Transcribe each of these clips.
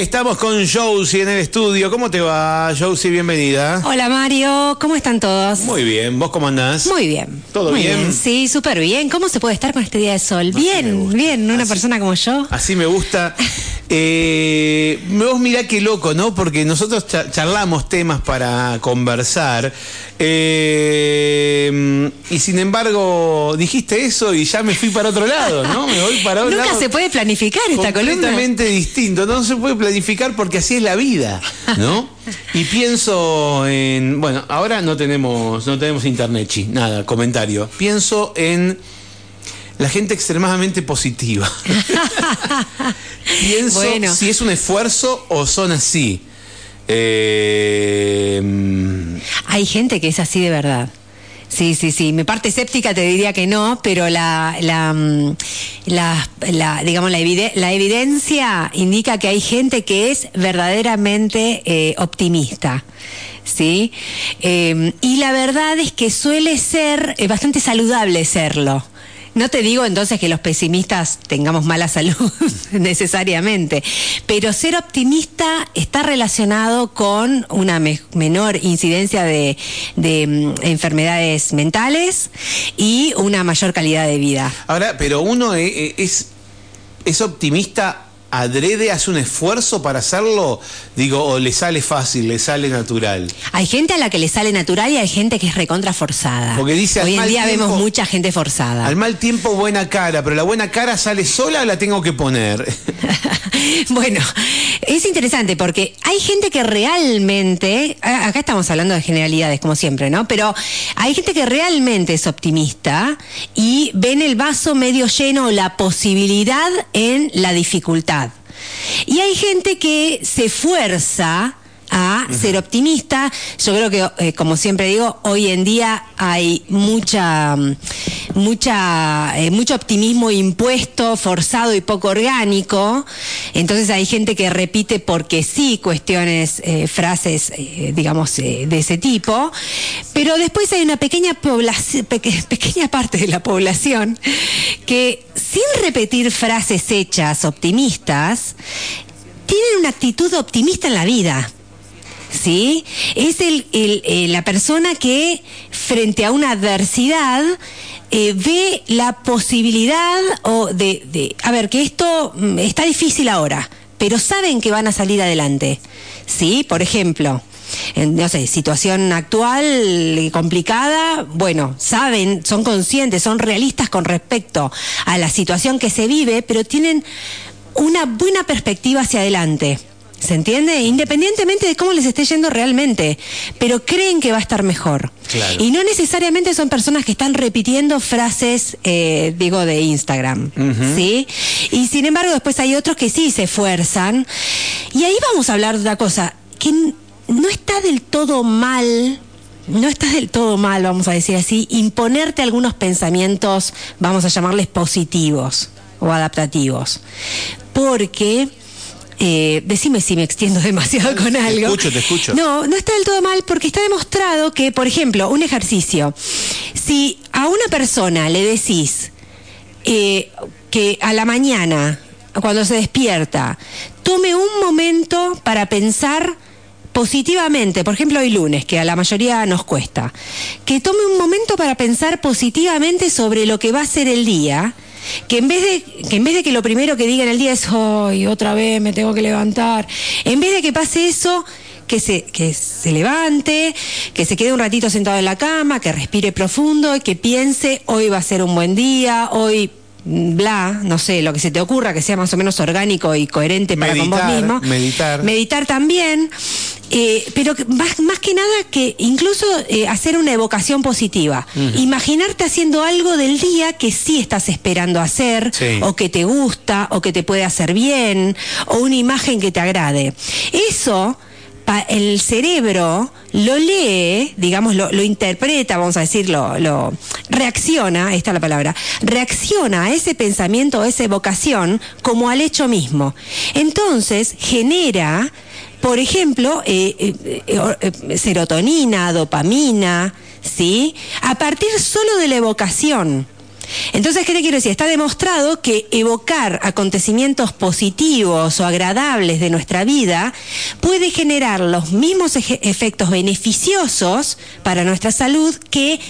Estamos con Josie en el estudio. ¿Cómo te va, Josie? Bienvenida. Hola Mario, ¿cómo están todos? Muy bien, ¿vos cómo andás? Muy bien. ¿Todo Muy bien? Sí, súper bien. ¿Cómo se puede estar con este día de sol? Así bien, bien, una Así- persona como yo. Así me gusta. Eh, vos mirá qué loco, ¿no? Porque nosotros cha- charlamos temas para conversar. eh, y sin embargo, dijiste eso y ya me fui para otro lado, ¿no? Me voy para otro Nunca lado. se puede planificar esta columna. completamente distinto. No se puede planificar porque así es la vida, ¿no? Y pienso en. Bueno, ahora no tenemos, no tenemos internet, chi, nada, comentario. Pienso en la gente extremadamente positiva. pienso Bueno. si es un esfuerzo o son así. Eh, Hay gente que es así de verdad. Sí, sí, sí. Mi parte escéptica te diría que no, pero la, la, mm, la, la- digamos, la, evide- la evidencia indica que hay gente que es verdaderamente eh, optimista. ¿Sí? Eh, y la verdad es que suele ser eh, bastante saludable serlo. No te digo entonces que los pesimistas tengamos mala salud necesariamente, pero ser optimista está relacionado con una me- menor incidencia de, mm, enfermedades mentales y una mayor calidad de vida. Ahora, pero uno e- e- es, es optimista, adrede, hace un esfuerzo para hacerlo, digo, o le sale fácil, le sale natural. Hay gente a la que le sale natural y hay gente que es recontra forzada. Porque dice, Hoy en día tiempo- vemos mucha gente forzada. Al mal tiempo, buena cara, pero la buena cara sale sola o la tengo que poner. bueno, es interesante porque hay gente que realmente, acá estamos hablando de generalidades como siempre, ¿no? Pero hay gente que realmente es optimista y ven el vaso medio lleno la posibilidad en la dificultad. Y hay gente que se fuerza a ser optimista. Yo creo que, eh, como siempre digo, hoy en día hay mucha, mm, mucha, eh, mucho optimismo impuesto, forzado y poco orgánico. Entonces hay gente que repite porque sí cuestiones, eh, frases, digamos, de ese tipo. Pero después hay una pequeña población, pequeña parte de la población que sin repetir frases hechas optimistas, tienen una actitud optimista en la vida. ¿Sí? Es el, eh, la persona que frente a una adversidad eh, ve la posibilidad o de, de, a ver, que esto mm, está difícil ahora, pero saben que van a salir adelante. ¿Sí? Por ejemplo, en, no sé, situación actual eh, complicada, bueno, saben, son conscientes, son realistas con respecto a la situación que se vive, pero tienen una buena perspectiva hacia adelante. ¿Se entiende? Independientemente de cómo les esté yendo realmente, pero creen que va a estar mejor. Claro. Y no necesariamente son personas que están repitiendo frases, eh, digo, de Instagram. ¿Sí? Y sin embargo, después hay otros que sí se esfuerzan. Y ahí vamos a hablar de una cosa, que no está del todo mal. No está del todo mal, vamos a decir así, imponerte algunos pensamientos, vamos a llamarles positivos o adaptativos. Porque, eh, decime si me extiendo demasiado con algo. escucho, te escucho. No, no está del todo mal porque está demostrado que, por ejemplo, un ejercicio, si a una persona le decís eh, que a la mañana, cuando se despierta, tome un momento para pensar positivamente, por ejemplo hoy lunes, que a la mayoría nos cuesta, que tome un momento para pensar positivamente sobre lo que va a ser el día, que en vez de que en vez de que lo primero que diga en el día es hoy otra vez me tengo que levantar, en vez de que pase eso, que se, que se levante, que se quede un ratito sentado en la cama, que respire profundo y que piense, hoy va a ser un buen día, hoy bla, no sé, lo que se te ocurra, que sea más o menos orgánico y coherente para con vos mismo. meditar. Meditar también, eh, pero más, más que nada que incluso eh, hacer una evocación positiva. Imaginarte haciendo algo del día que sí estás esperando hacer, Sí. o que te gusta, o que te puede hacer bien, o una imagen que te agrade. Eso el cerebro lo lee, digamos, lo, interpreta, vamos a decirlo, lo reacciona, esta es la palabra, reacciona a ese pensamiento, a esa evocación, como al hecho mismo. Entonces, genera, por ejemplo, eh, eh, eh, serotonina, dopamina, ¿sí? A partir solo de la evocación. Entonces, ¿qué te quiero decir? Está demostrado que evocar acontecimientos positivos o agradables de nuestra vida puede generar los mismos efectos beneficiosos para nuestra salud que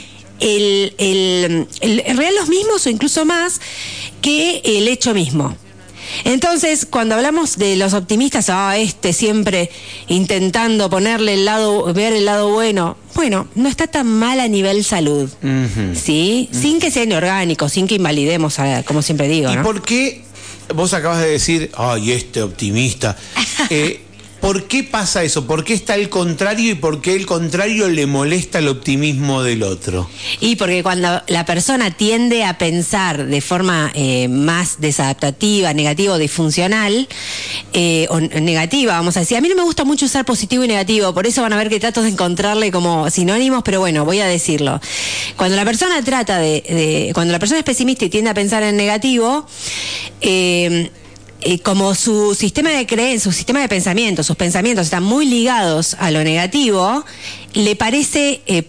el, el, real los mismos o incluso más que el hecho mismo. Entonces, cuando hablamos de los optimistas, ah, este siempre intentando ponerle el lado, ver el lado bueno, bueno, no está tan mal a nivel salud, ¿sí? Sin que sea inorgánico, sin que invalidemos, como siempre digo. ¿Y por qué vos acabas de decir, ay, este optimista? Eh, ¿Por qué pasa eso? ¿Por qué está el contrario y por qué el contrario le molesta el optimismo del otro? Y porque cuando la persona tiende a pensar de forma eh, más desadaptativa, negativa o disfuncional, eh, o negativa, vamos a decir, a mí no me gusta mucho usar positivo y negativo, por eso van a ver que trato de encontrarle como sinónimos, pero bueno, voy a decirlo. Cuando la persona trata de, cuando la persona es pesimista y tiende a pensar en negativo, eh, eh, como su sistema de creencia, su sistema de pensamiento, sus pensamientos están muy ligados a lo negativo, le parece eh,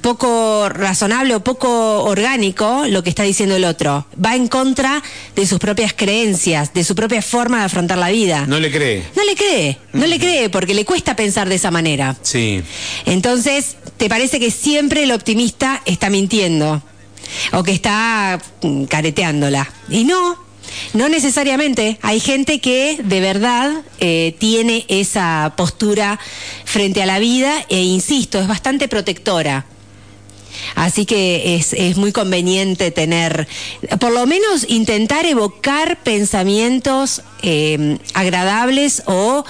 poco razonable o poco orgánico lo que está diciendo el otro. Va en contra de sus propias creencias, de su propia forma de afrontar la vida. No le cree. No le cree, no le cree porque le cuesta pensar de esa manera. Sí. Entonces, te parece que siempre el optimista está mintiendo o que está mm, careteándola. Y no, no necesariamente. Hay gente que de verdad eh, tiene esa postura frente a la vida e insisto, es bastante protectora. Así que es, muy conveniente tener, por lo menos intentar evocar pensamientos eh, agradables o,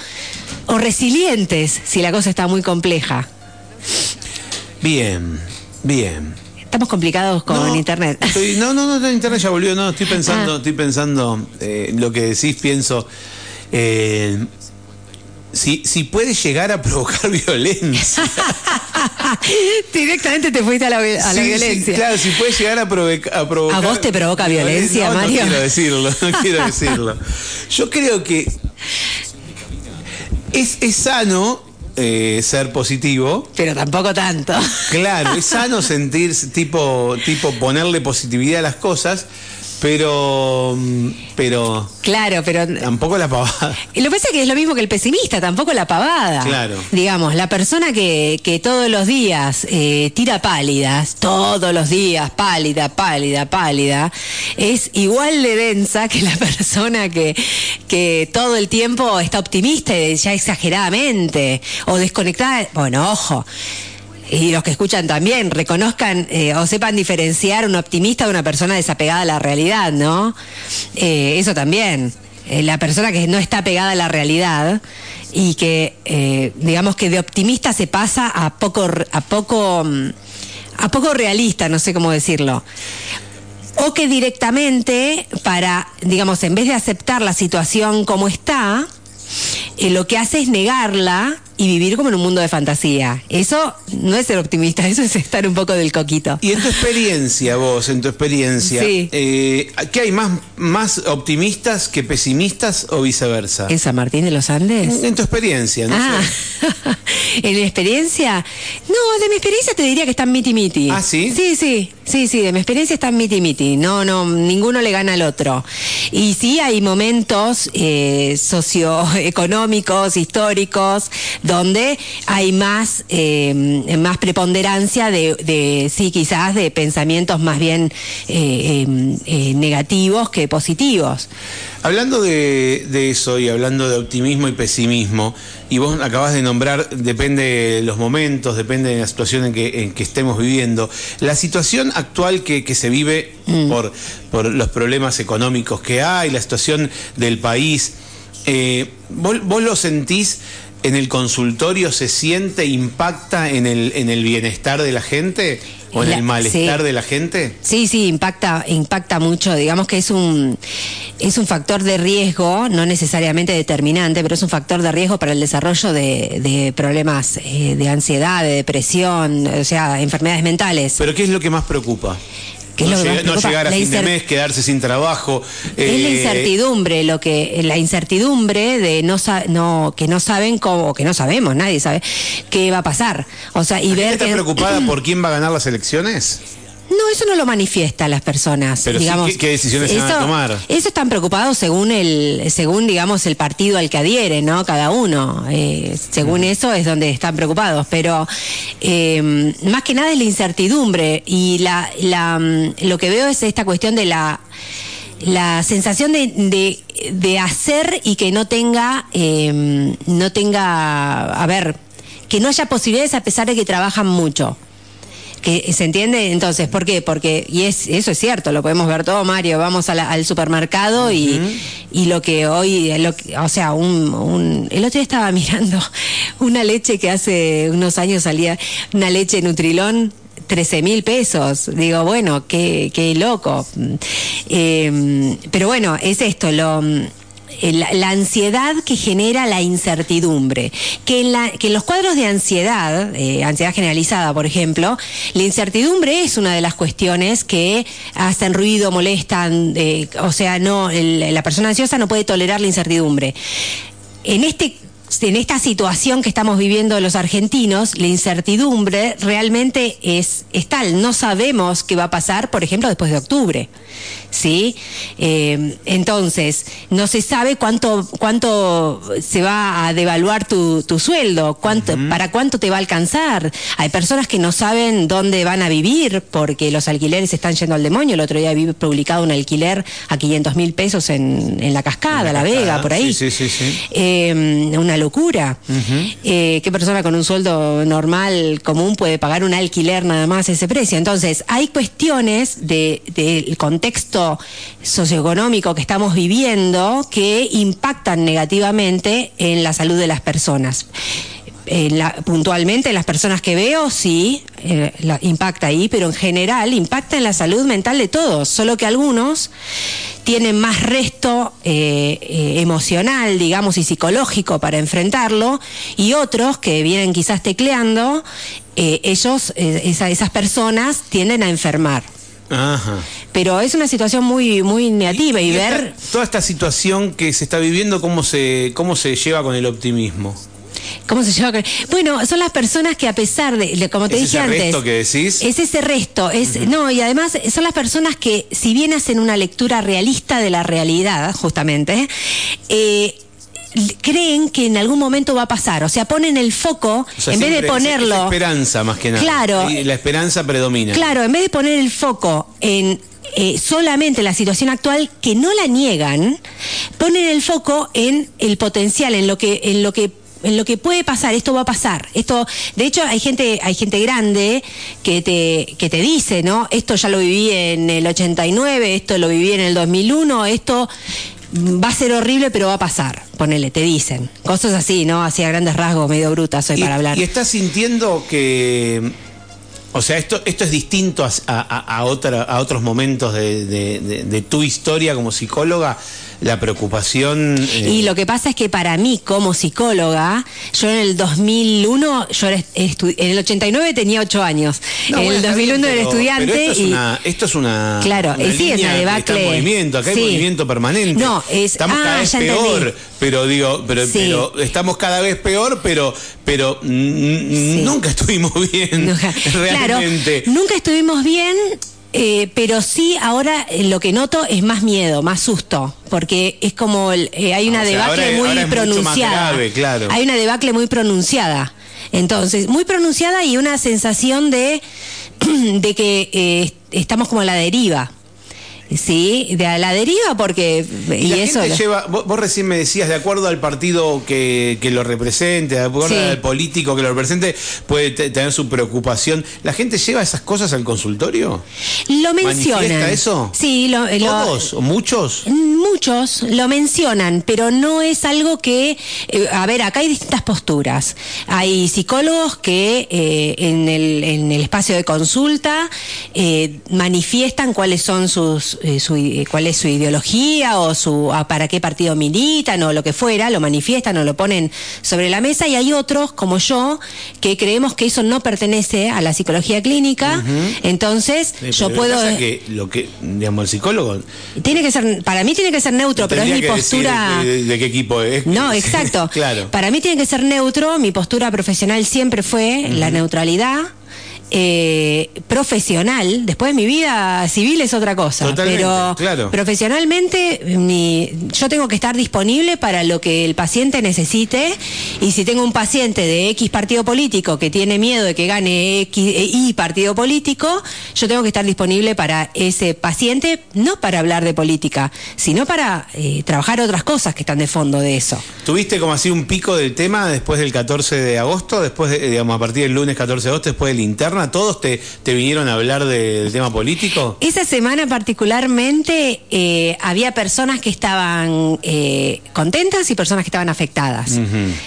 o resilientes, si la cosa está muy compleja. Bien, bien. Estamos complicados con internet. no, no, no, internet ya volvió, no, estoy pensando, ah. estoy pensando eh, lo que decís, pienso. Eh, si, si puede llegar a provocar violencia. Directamente te fuiste a la, violencia. claro, si puede llegar a, provocar. ¿A vos te provoca violencia, Mario? No quiero decirlo, no quiero decirlo. Yo creo que es, es sano eh, ser positivo. Pero tampoco tanto. Claro, es sano sentir, tipo, tipo ponerle positividad a las cosas, pero, pero. Claro, pero. Tampoco la pavada. Lo que pasa es que es lo mismo que el pesimista, tampoco la pavada. Claro. Digamos, la persona que, que todos los días eh, tira pálidas, todos los días, pálida, pálida, pálida, es igual de densa que la persona que, que todo el tiempo está optimista, ya exageradamente, o desconectada. Bueno, ojo y los que escuchan también reconozcan eh, o sepan diferenciar un optimista de una persona desapegada a la realidad, ¿no? Eh, eso también. Eh, la persona que no está pegada a la realidad y que, digamos que de optimista se pasa a poco, a poco, a poco realista, no sé cómo decirlo o que directamente para, digamos, en vez de aceptar la situación como está, lo que hace es negarla y vivir como en un mundo de fantasía. Eso no es ser optimista, eso es estar un poco del coquito. Y en tu experiencia, vos, en tu experiencia, eh, ¿qué hay más, más optimistas que pesimistas o viceversa? ¿En San Martín de los Andes? En tu experiencia, no ah. ¿En mi experiencia? No, de mi experiencia te diría que están miti miti. ¿Ah, sí? Sí, sí, sí, sí, de mi experiencia están miti miti. No, no, ninguno le gana al otro. Y sí hay momentos eh, socioeconómicos, históricos, donde hay más, eh, más preponderancia de, sí, quizás de pensamientos más bien eh, eh, negativos que positivos. Hablando de, eso y hablando de optimismo y pesimismo, y vos acabas de nombrar, depende de los momentos, depende de la situación en que, estemos viviendo, la situación actual que, se vive mm. por, por los problemas económicos que hay, la situación del país, ¿vos, lo sentís en el consultorio se siente, impacta en el, en el bienestar de la gente o en el malestar de la gente? Sí, sí, impacta, impacta mucho. Digamos que es un, es un factor de riesgo, no necesariamente determinante, pero es un factor de riesgo para el desarrollo de, problemas eh, de ansiedad, de depresión, o sea, enfermedades mentales. ¿Pero qué es lo que más preocupa? No, llegar a fin de mes, quedarse sin trabajo. Es la eh, incertidumbre, lo que, la incertidumbre de no, no que no saben cómo, que no sabemos, nadie sabe qué va a pasar. O sea, y ver. ¿Está preocupada por quién va a ganar las elecciones? No, eso no lo manifiesta las personas. Pero sí, digamos. ¿qué- qué decisiones se eso, van a tomar? Eso están preocupados según el, según digamos el partido al que adhiere, ¿no? Cada uno. Eh, según eso es donde están preocupados. Pero eh, más que nada es la incertidumbre y la, la, mm, lo que veo es esta cuestión de la la sensación de, de, de hacer y que no tenga eh, no tenga a ver que no haya posibilidades a pesar de que trabajan mucho que se entiende entonces por qué porque y es eso es cierto lo podemos ver todo Mario vamos a la- al supermercado y, y lo que hoy lo que- o sea un, un- el otro día estaba mirando una leche que hace unos años salía una leche Nutrilón 13 mil pesos. Digo, bueno, qué, qué loco. Eh, pero bueno, es esto, lo, la, la ansiedad que genera la incertidumbre. Que en, la- que en los cuadros de ansiedad, eh, ansiedad generalizada, por ejemplo, la incertidumbre es una de las cuestiones que hacen ruido, molestan, eh, o sea, no, el- la persona ansiosa no puede tolerar la incertidumbre. En este en esta situación que estamos viviendo los argentinos, la incertidumbre realmente es, es tal. No sabemos qué va a pasar, por ejemplo, después de octubre. ¿Sí? Eh, entonces, no se sabe cuánto, cuánto se va a devaluar tu, tu sueldo, cuánto, para cuánto te va a alcanzar. Hay personas que no saben dónde van a vivir porque los alquileres están yendo al demonio. El otro día vi publicado un alquiler a 500 mil pesos en, en la cascada, En La, La Vega, por ahí. sí, sí, sí, sí. Eh, una locura. Eh, ¿Qué persona con un sueldo normal, común, puede pagar un alquiler nada más ese precio? Entonces, hay cuestiones de- del contexto socioeconómico que estamos viviendo que impactan negativamente en la salud de las personas. En la- puntualmente las personas que veo sí eh, la- impacta ahí, pero en general impacta en la salud mental de todos, solo que algunos tienen más resto eh, eh, emocional, digamos, y psicológico para enfrentarlo, y otros que vienen quizás tecleando, eh, ellos, eh, esa- esas personas tienden a enfermar. Ajá. Pero es una situación muy, muy negativa y, ver toda esta situación que se está viviendo, cómo se, cómo se lleva con el optimismo. ¿Cómo se llama? Bueno, son las personas que a pesar de, como te ¿Es dije ese antes, resto que decís? es ese resto, es no y además son las personas que si bien hacen una lectura realista de la realidad, justamente, eh, creen que en algún momento va a pasar, o sea, ponen el foco O sea, en vez de ponerlo, es esperanza más que nada. Claro. La esperanza predomina. claro, en vez de poner el foco en eh, solamente la situación actual que no la niegan, ponen el foco en el potencial, en lo que, en lo que en lo que puede pasar, esto va a pasar. Esto, de hecho, hay gente, hay gente grande que te, que te dice, ¿no? Esto ya lo viví en el 89, esto lo viví en el 2001, esto va a ser horrible, pero va a pasar. Ponele, te dicen. Cosas así, ¿no? Así a grandes rasgos, medio brutas soy y, para hablar. y estás sintiendo que. O sea, esto, esto es distinto a, a- a otra- a otros momentos de, de- de- de tu historia como psicóloga, la preocupación. eh, Y lo que pasa es que para mí, como psicóloga, yo en el 2001, yo era en el 89 tenía 8 años. No, en el está 2001 bien, era estudiante pero esto es y. una, esto es una, Claro, una eh, sí, es una debacle. está en movimiento, acá Sí. hay movimiento permanente. No, es- estamos ah, cada vez ya entendí. peor, pero digo, pero, Sí. pero estamos cada vez peor, pero pero nunca estuvimos bien Nunca- realmente. Claro, nunca estuvimos bien, eh, pero sí ahora eh, lo que noto es más miedo, más susto, porque es como el- eh, hay una o sea, debacle ahora- muy ahora pronunciada. grave, claro. Hay una debacle muy pronunciada. Entonces, muy pronunciada y una sensación de, de que eh, estamos como a la deriva. Sí, de a la deriva porque y, la eso gente lo- lleva, vos, vos recién me decías, de acuerdo al partido que, que lo represente, de acuerdo Sí. al político que lo represente, puede te- tener su preocupación. ¿La gente lleva esas cosas al consultorio? lo mencionan. ¿Manifiesta eso? Sí, lo, ¿Todos? ¿O muchos? Muchos lo mencionan, pero no es algo que... eh, a ver, acá hay distintas posturas. Hay psicólogos que eh, en, el, en el espacio de consulta eh, manifiestan cuáles son sus... eh, su, eh, cuál es su ideología o su a para qué partido militan o lo que fuera, lo manifiestan o lo ponen sobre la mesa y hay otros como yo que creemos que eso no pertenece a la psicología clínica, entonces yo puedo pasa que lo que, digamos, el psicólogo. tiene que ser, para mí tiene que ser neutro, pero es mi postura. De, de qué equipo es. No, exacto. claro. Para mí tiene que ser neutro, mi postura profesional siempre fue la neutralidad. Eh, profesional, después mi vida civil es otra cosa, Totalmente, pero claro. profesionalmente mi- yo tengo que estar disponible para lo que el paciente necesite y si tengo un paciente de X partido político que tiene miedo de que gane X, eh, Y partido político, yo tengo que estar disponible para ese paciente, no para hablar de política, sino para eh, trabajar otras cosas que están de fondo de eso. ¿Tuviste como así un pico del tema después del 14 de agosto? Después, de, digamos, a partir del lunes 14 de agosto, después de la interna, ¿todos te, te vinieron a hablar de- del tema político? Esa semana particularmente eh, había personas que estaban eh, contentas y personas que estaban afectadas.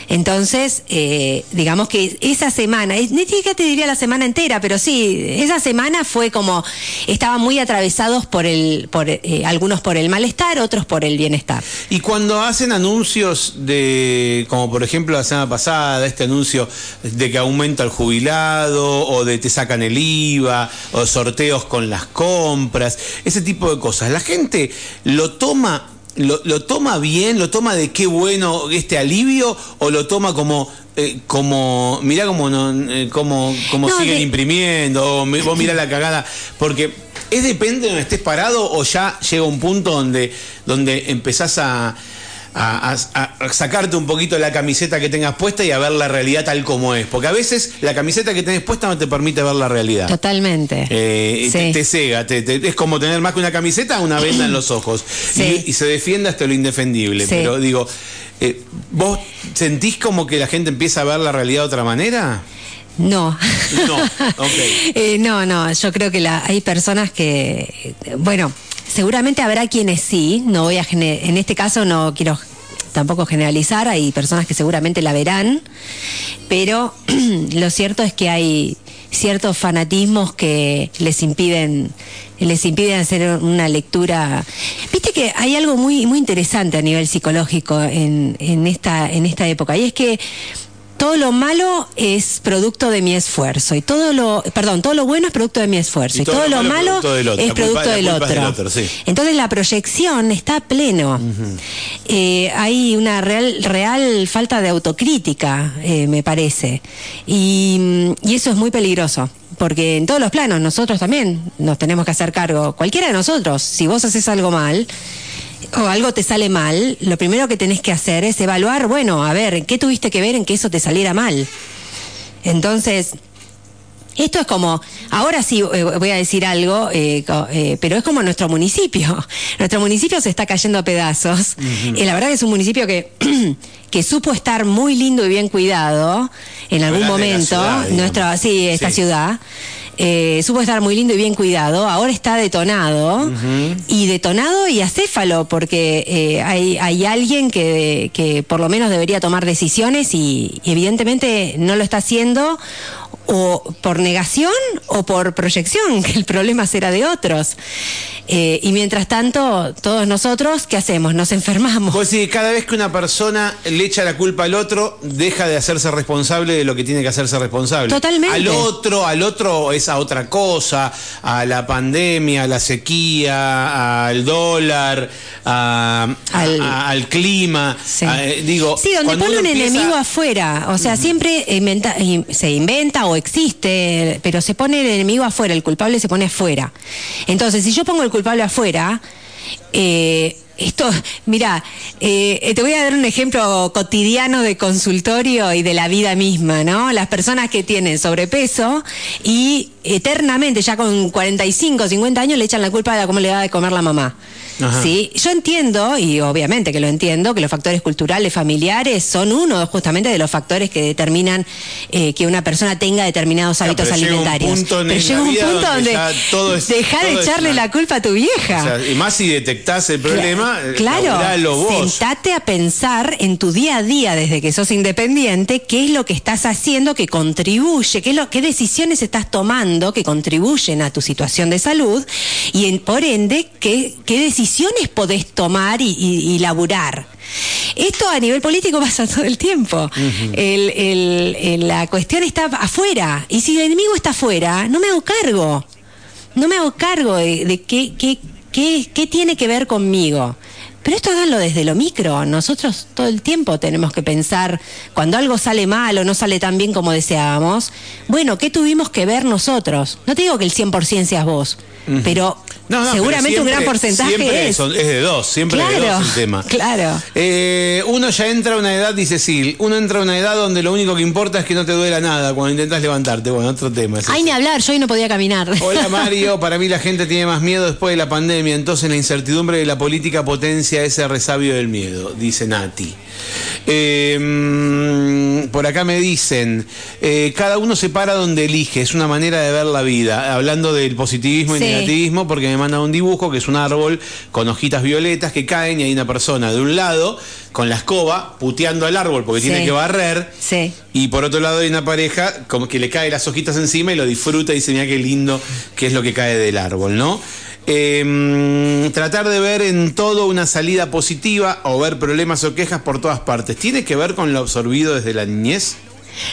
Entonces, eh, digamos que esa semana, ni siquiera te diría la semana entera, pero sí, esa semana fue como, estaban muy atravesados por el, por, algunos por el malestar, otros por el bienestar. Y cuando hacen anuncios de, como por ejemplo la semana pasada, este anuncio de que aumenta el jubilado, o de te sacan el IVA, o sorteos con las compras, ese tipo de cosas, la gente lo toma. Lo, lo toma bien? ¿Lo toma de qué bueno este alivio? ¿O lo toma como, eh, como mirá cómo, no, eh, cómo No, siguen de- imprimiendo? O vos mirá la cagada. Porque es depende de donde estés parado o ya llega un punto donde, donde empezás a, a- a- a sacarte un poquito la camiseta que tengas puesta y a ver la realidad tal como es. Porque a veces la camiseta que tenés puesta no te permite ver la realidad. Totalmente. Eh, te, cega, te- te- es como tener más que una camiseta, una venda en los ojos. Sí. Y, y se defiende hasta lo indefendible. Sí. Pero digo, eh, ¿vos sentís como que la gente empieza a ver la realidad de otra manera? No. No, ok. Eh, no, no, yo creo que la- hay personas que, bueno, seguramente habrá quienes sí, no voy a, en este caso no quiero tampoco generalizar, hay personas que seguramente la verán, pero lo cierto es que hay ciertos fanatismos que les impiden les impiden hacer una lectura. Viste que hay algo muy muy interesante a nivel psicológico en, en esta en esta época y es que todo lo malo es producto de mi esfuerzo y todo lo, perdón, todo lo bueno es producto de mi esfuerzo y, todo, lo malo, producto del otro. es culpa- producto del otro. es del otro, sí. Entonces la proyección está a pleno. Eh, hay una real, real falta de autocrítica, eh, me parece. Y, y eso es muy peligroso. Porque en todos los planos nosotros también nos tenemos que hacer cargo, cualquiera de nosotros, si vos haces algo mal, o algo te sale mal, lo primero que tenés que hacer es evaluar, bueno, a ver, ¿qué tuviste que ver en que eso te saliera mal? Entonces, esto es como, ahora sí eh, voy a decir algo, eh, eh, pero es como nuestro municipio. Nuestro municipio se está cayendo a pedazos. Y la verdad que es un municipio que, que supo estar muy lindo y bien cuidado en algún momento. ciudad, nuestra, sí, esta Sí. ciudad. Eh, supo estar muy lindo y bien cuidado, ahora está detonado. Y detonado y acéfalo porque eh, hay, hay alguien que, que por lo menos debería tomar decisiones y, y evidentemente no lo está haciendo o por negación o por proyección, que el problema será de otros. Eh, y mientras tanto, todos nosotros, ¿qué hacemos? Nos enfermamos. Pues sí, cada vez que una persona le echa la culpa al otro, deja de hacerse responsable de lo que tiene que hacerse responsable. Totalmente. Al otro, al otro es a otra cosa, a la pandemia, a la sequía, al dólar, a- Al- a- al clima. Sí. a- eh, digo, Sí, donde pone un empieza- enemigo afuera. O sea, siempre inventa- se inventa o existe, pero se pone el enemigo afuera, el culpable se pone afuera. Entonces, si yo pongo el culpable afuera, eh, esto, mira, eh, te voy a dar un ejemplo cotidiano de consultorio y de la vida misma, ¿no? Las personas que tienen sobrepeso y eternamente, ya con 45, 50 años, le echan la culpa de cómo le da de comer la mamá. Ajá. ¿Sí? Yo entiendo, y obviamente que lo entiendo, que los factores culturales familiares son uno justamente de los factores que determinan eh, que una persona tenga determinados Claro, hábitos pero llega un alimentarios. punto pero llega un punto donde donde, ya todo es- deja todo de echarle la culpa a tu vieja. O sea, y más si detectás el problema, eh, Claro, vos. sentate a pensar en tu día a día desde que sos independiente, qué es lo que estás haciendo que contribuye, qué, es lo, qué decisiones estás tomando que contribuyen a tu situación de salud y en- por ende qué, qué decisiones podés tomar y, y- y laburar. Esto a nivel político pasa todo el tiempo. El- el- el- la cuestión está afuera y si el enemigo está afuera, no me hago cargo no me hago cargo de, de qué, qué, qué, qué tiene que ver conmigo. Pero esto háganlo desde lo micro. Nosotros todo el tiempo tenemos que pensar, cuando algo sale mal o no sale tan bien como deseábamos, bueno, ¿qué tuvimos que ver nosotros? No te digo que el 100% seas vos, pero seguramente un gran porcentaje es. es de dos, siempre claro, de dos el tema. Claro. Eh, uno ya entra a una edad, dice Sil, uno entra a una edad donde lo único que importa es que no te duela nada cuando intentas levantarte. Bueno, otro tema. Hay ni hablar, yo hoy no podía caminar. Hola Mario, para mí la gente tiene más miedo después de la pandemia, entonces la incertidumbre de la política potencia ese resabio del miedo, dice Nati. Eh, por acá me dicen, eh, cada uno se para donde elige, es una manera de ver la vida, hablando del positivismo y negativismo, porque me manda un dibujo que es un árbol con hojitas violetas que caen y hay una persona de un lado con la escoba puteando al árbol porque tiene que barrer. Y por otro lado hay una pareja como que le cae las hojitas encima y lo disfruta y dice, mira qué lindo que es lo que cae del árbol, ¿no? Em, tratar de ver en todo una salida positiva o ver problemas o quejas por todas partes. ¿Tiene que ver con lo absorbido desde la niñez?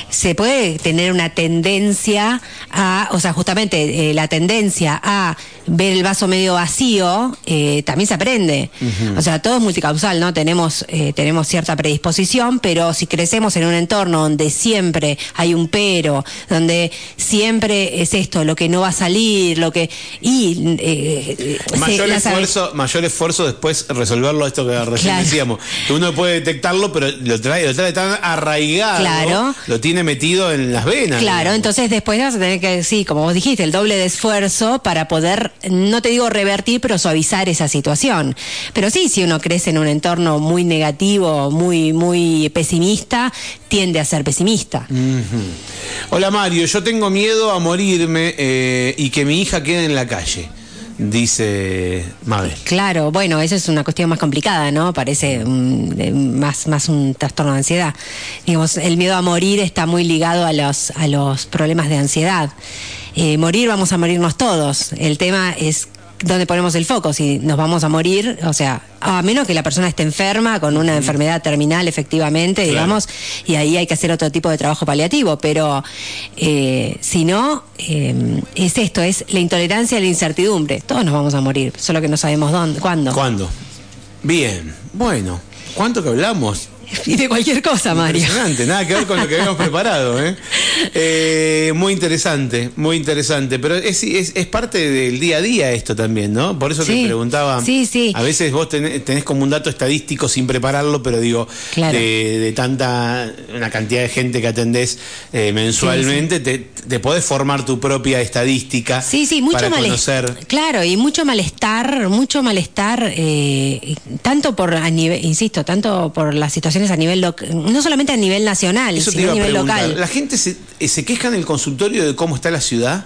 Se puede tener una tendencia a, o sea, justamente eh, la tendencia a ver el vaso medio vacío, eh, también se aprende. O sea, todo es multicausal, ¿no? Tenemos, eh, tenemos cierta predisposición, pero si crecemos en un entorno donde siempre hay un pero, donde siempre es esto, lo que no va a salir, lo que... Y, mayor, esfuerzo, mayor esfuerzo después resolverlo, esto que recién decíamos, que uno puede detectarlo, pero lo trae, lo trae tan arraigado. Claro lo tiene metido en las venas. Claro, entonces después vas a tener que, sí, como vos dijiste, el doble de esfuerzo para poder, no te digo revertir, pero suavizar esa situación. Pero sí, si uno crece en un entorno muy negativo, muy, muy pesimista, tiende a ser pesimista. Hola Mario, yo tengo miedo a morirme eh, y que mi hija quede en la calle dice Mabel. Claro, bueno, esa es una cuestión más complicada, ¿no? Parece más, más un trastorno de ansiedad. Digamos, el miedo a morir está muy ligado a los, a los problemas de ansiedad. Eh, morir, vamos a morirnos todos. El tema es dónde ponemos el foco, si nos vamos a morir, o sea, a menos que la persona esté enferma, con una enfermedad terminal efectivamente, digamos, y ahí hay que hacer otro tipo de trabajo paliativo, pero eh, si no, eh, es esto, es la intolerancia a la incertidumbre. Todos nos vamos a morir, solo que no sabemos dónde, cuándo. ¿Cuándo? Bien, bueno, ¿cuánto que hablamos? Y de cualquier cosa, Mario. Impresionante, nada que ver con lo que habíamos preparado. ¿eh? ¿eh? muy interesante, muy interesante. Pero es, es, parte del día a día esto también, ¿no? Por eso te preguntaba. Sí, sí. A veces vos tenés, como un dato estadístico sin prepararlo, pero digo, de, tanta, una cantidad de gente que atendés eh, mensualmente, Te, te, podés formar tu propia estadística. Sí, sí, mucho malestar. Claro, y mucho malestar, mucho malestar, eh, tanto por, a nivel, insisto, tanto por la situación a nivel no solamente a nivel nacional, sino a nivel local. ¿La gente se, eh, se queja en el consultorio de cómo está la ciudad?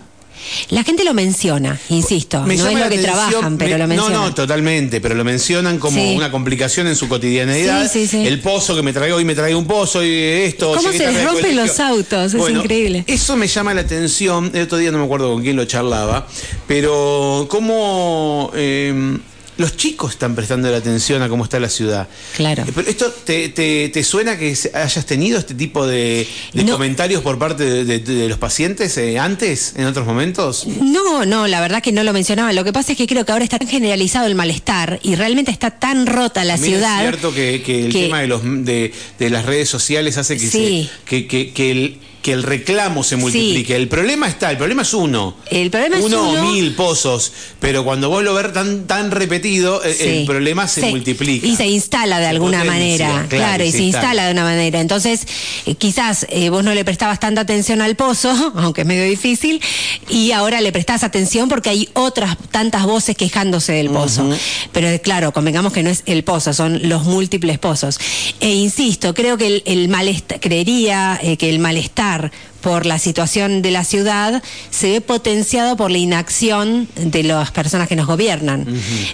La gente lo menciona, insisto, no es lo que trabajan, pero lo mencionan. No, no, totalmente, pero lo mencionan como una complicación en su cotidianeidad. el pozo que me traigo hoy me traigo un pozo y esto. ¿Cómo se les rompen los autos? es increíble. Eso me llama la atención. El otro día no me acuerdo con quién lo charlaba, pero cómo. Eh, los chicos están prestando la atención a cómo está la ciudad. Claro. Eh, pero esto te, suena que hayas tenido este tipo de, comentarios por parte de, los pacientes eh, antes, en otros momentos? No, no, la verdad que no lo mencionaba. Lo que pasa es que creo que ahora está tan generalizado el malestar y realmente está tan rota la ciudad. Es cierto que, el tema de, los, de, las redes sociales hace que, que, que el que el reclamo se multiplique. El problema está, el problema es uno. El problema uno es uno o mil pozos, pero cuando vos lo ves tan, tan repetido, eh, el problema se, multiplica. Y se instala de alguna manera, claro, y se, instala. de una manera. Entonces, eh, quizás eh, vos no le prestabas tanta atención al pozo, aunque es medio difícil, y ahora le prestás atención porque hay otras tantas voces quejándose del pozo. Pero claro, convengamos que no es el pozo, son los múltiples pozos. E insisto, creo que el malestar, creería que el malestar por la situación de la ciudad se ve potenciado por la inacción de las personas que nos gobiernan.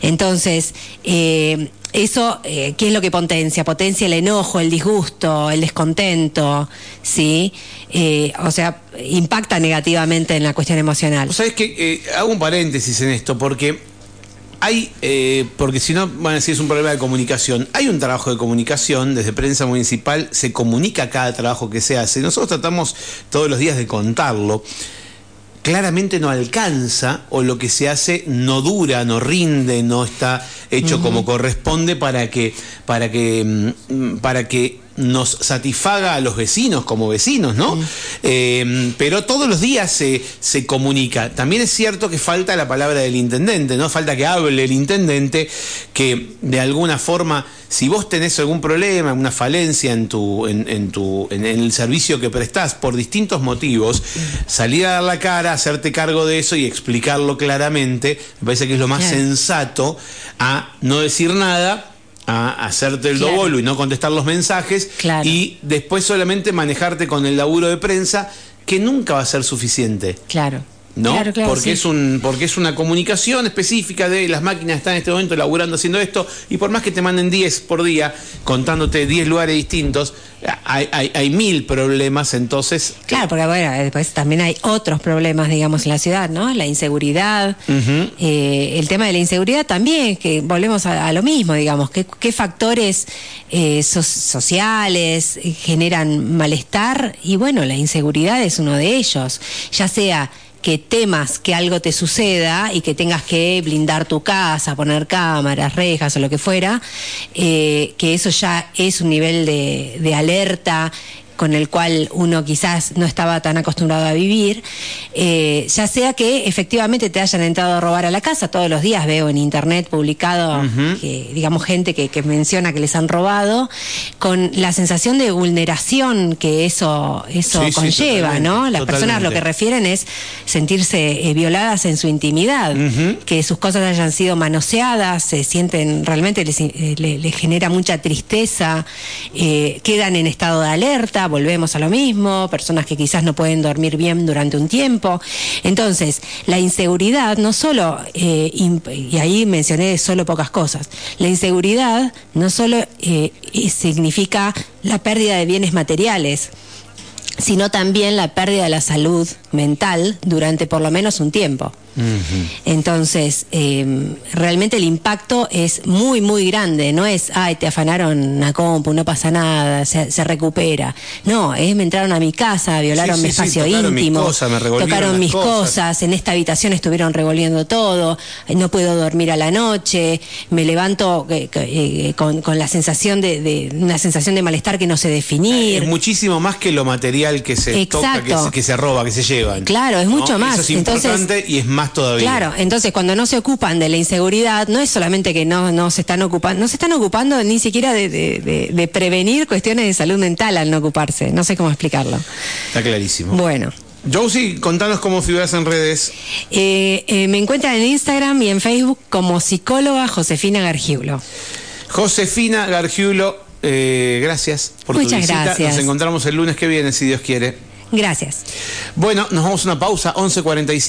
Entonces, eh, eso, eh, ¿qué es lo que potencia? Potencia el enojo, el disgusto, el descontento, ¿sí? Eh, o sea, impacta negativamente en la cuestión emocional. ¿Sabes que Hago un paréntesis en esto, porque hay, eh, porque si no van a decir es un problema de comunicación, hay un trabajo de comunicación desde prensa municipal, se comunica cada trabajo que se hace. Nosotros tratamos todos los días de contarlo. claramente no alcanza o lo que se hace no dura, no rinde, no está hecho como corresponde para que para que mm, para que nos satisfaga a los vecinos como vecinos, ¿no? Eh, pero todos los días se, se comunica. También es cierto que falta la palabra del intendente, ¿no? Falta que hable el intendente, que de alguna forma, si vos tenés algún problema, una falencia en tu, en, en tu, en el servicio que prestás por distintos motivos, salir a dar la cara, hacerte cargo de eso y explicarlo claramente, me parece que es lo más sensato a no decir nada a hacerte el Claro. dobolo y no contestar los mensajes Claro. y después solamente manejarte con el laburo de prensa que nunca va a ser suficiente. Claro. ¿No? Claro, claro, porque, sí. es un, porque es una comunicación específica de las máquinas están en este momento laburando haciendo esto, y por más que te manden 10 por día, contándote 10 lugares distintos, hay, hay, hay mil problemas, entonces Claro, porque bueno, después también hay otros problemas, digamos, en la ciudad, ¿no? La inseguridad, eh, el tema de la inseguridad también, que volvemos a, a lo mismo, digamos, qué, qué factores eh, so- sociales generan malestar y bueno, la inseguridad es uno de ellos, ya sea que temas que algo te suceda y que tengas que blindar tu casa, poner cámaras, rejas o lo que fuera, eh, que eso ya es un nivel de, de alerta con el cual uno quizás no estaba tan acostumbrado a vivir, eh, ya sea que efectivamente te hayan entrado a robar a la casa, todos los días veo en internet publicado, que, digamos, gente que, que menciona que les han robado, con la sensación de vulneración que eso, eso Sí, conlleva, ¿no? Las personas lo que refieren es sentirse eh, violadas en su intimidad, que sus cosas hayan sido manoseadas, se sienten, realmente les, eh, les genera mucha tristeza, eh, quedan en estado de alerta, volvemos a lo mismo, personas que quizás no pueden dormir bien durante un tiempo. Entonces, la inseguridad no solo, eh, y ahí mencioné solo pocas cosas, la inseguridad no solo eh, significa la pérdida de bienes materiales, sino también la pérdida de la salud mental durante por lo menos un tiempo. Entonces, eh, realmente el impacto es muy, muy grande. No es, ay, te afanaron una compu, no pasa nada, se, se recupera. No, es, me entraron a mi casa, violaron Sí, mi sí, sí, espacio tocaron mis íntimo, cosas, me tocaron mis cosas. cosas, en esta habitación estuvieron revolviendo todo, eh, no puedo dormir a la noche, me levanto eh, eh, con, con la sensación de, de- una sensación de malestar que no sé definir. es muchísimo más que lo material que se toca, que se, que se roba, que se llevan. Claro, es mucho más. Eso es Entonces- importante y es más todavía. Claro, entonces cuando no se ocupan de la inseguridad, no es solamente que no, no se están ocupando, no se están ocupando ni siquiera de, de- de- de prevenir cuestiones de salud mental al no ocuparse. No sé cómo explicarlo. Está clarísimo. Bueno. Josie, contanos cómo figuras en redes. eh, eh, me encuentran en Instagram y en Facebook como psicóloga Josefina Gargiulo. Josefina Gargiulo, eh, gracias por tu Muchas visita. gracias. Nos encontramos el lunes que viene, si Dios quiere. Gracias. Bueno, nos vamos a una pausa, 11.45.